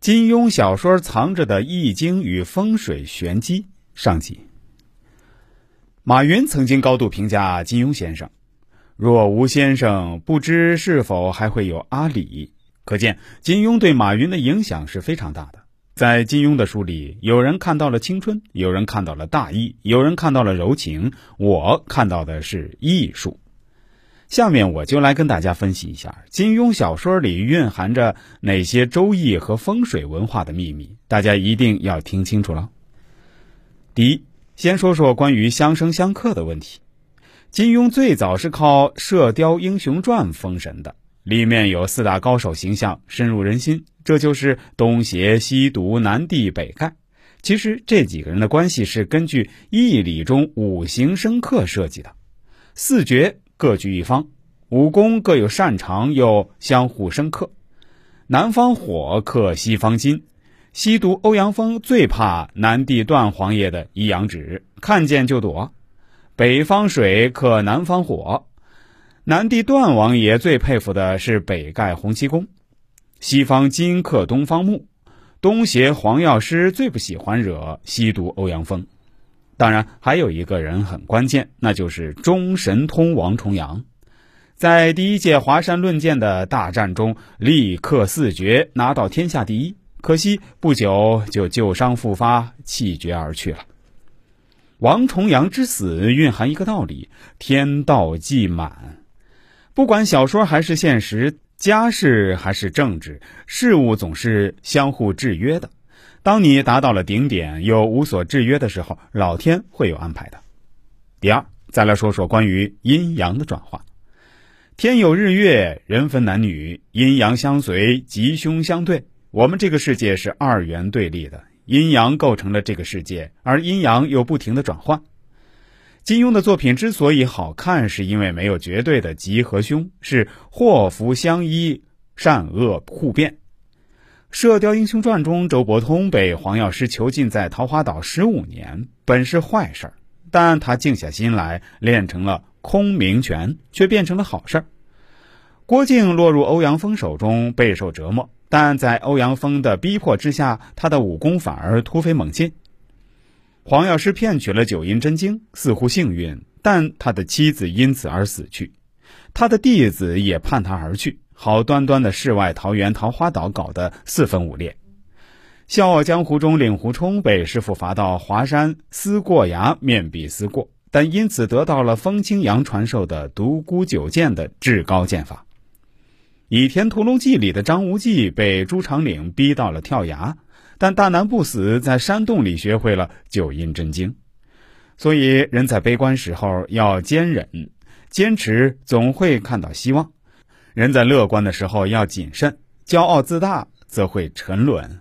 金庸小说藏着的易经与风水玄机上集。马云曾经高度评价金庸先生：“若无先生，不知是否还会有阿里。”可见金庸对马云的影响是非常大的。在金庸的书里，有人看到了青春，有人看到了大义，有人看到了柔情，我看到的是艺术。下面我就来跟大家分析一下金庸小说里蕴含着哪些周易和风水文化的秘密，大家一定要听清楚了。第一，先说说关于相生相克的问题。金庸最早是靠《射雕英雄传》封神的，里面有四大高手形象深入人心，这就是东邪西毒南帝北丐。其实这几个人的关系是根据易理中五行生克设计的，四绝。各据一方，武功各有擅长，又相互生克。南方火克西方金，西毒欧阳锋最怕南帝段王爷的一阳指，看见就躲。北方水克南方火，南帝段王爷最佩服的是北丐洪七公。西方金克东方木，东邪黄药师最不喜欢惹西毒欧阳锋。当然，还有一个人很关键，那就是中神通王重阳，在第一届华山论剑的大战中力克四绝，拿到天下第一。可惜不久就旧伤复发，气绝而去了。王重阳之死蕴含一个道理：天道既满。不管小说还是现实，家事还是政治，事物总是相互制约的。当你达到了顶点又无所制约的时候，老天会有安排的。第二，再来说说关于阴阳的转化。天有日月，人分男女，阴阳相随，吉凶相对。我们这个世界是二元对立的，阴阳构成了这个世界，而阴阳又不停的转换。金庸的作品之所以好看，是因为没有绝对的吉和凶，是祸福相依，善恶互变。《射雕英雄传》中，周伯通被黄药师囚禁在桃花岛十五年，本是坏事儿，但他静下心来练成了空明拳，却变成了好事儿。郭靖落入欧阳锋手中，备受折磨，但在欧阳锋的逼迫之下，他的武功反而突飞猛进。黄药师骗取了九阴真经，似乎幸运，但他的妻子因此而死去，他的弟子也叛他而去。好端端的世外桃源桃花岛搞得四分五裂，《笑傲江湖》中令狐冲被师傅罚到华山思过崖面壁思过，但因此得到了风清扬传授的独孤九剑的至高剑法。《倚天屠龙记》里的张无忌被朱长岭逼到了跳崖，但大难不死，在山洞里学会了九阴真经。所以，人在悲观时候要坚忍，坚持总会看到希望。人在乐观的时候要谨慎，骄傲自大则会沉沦。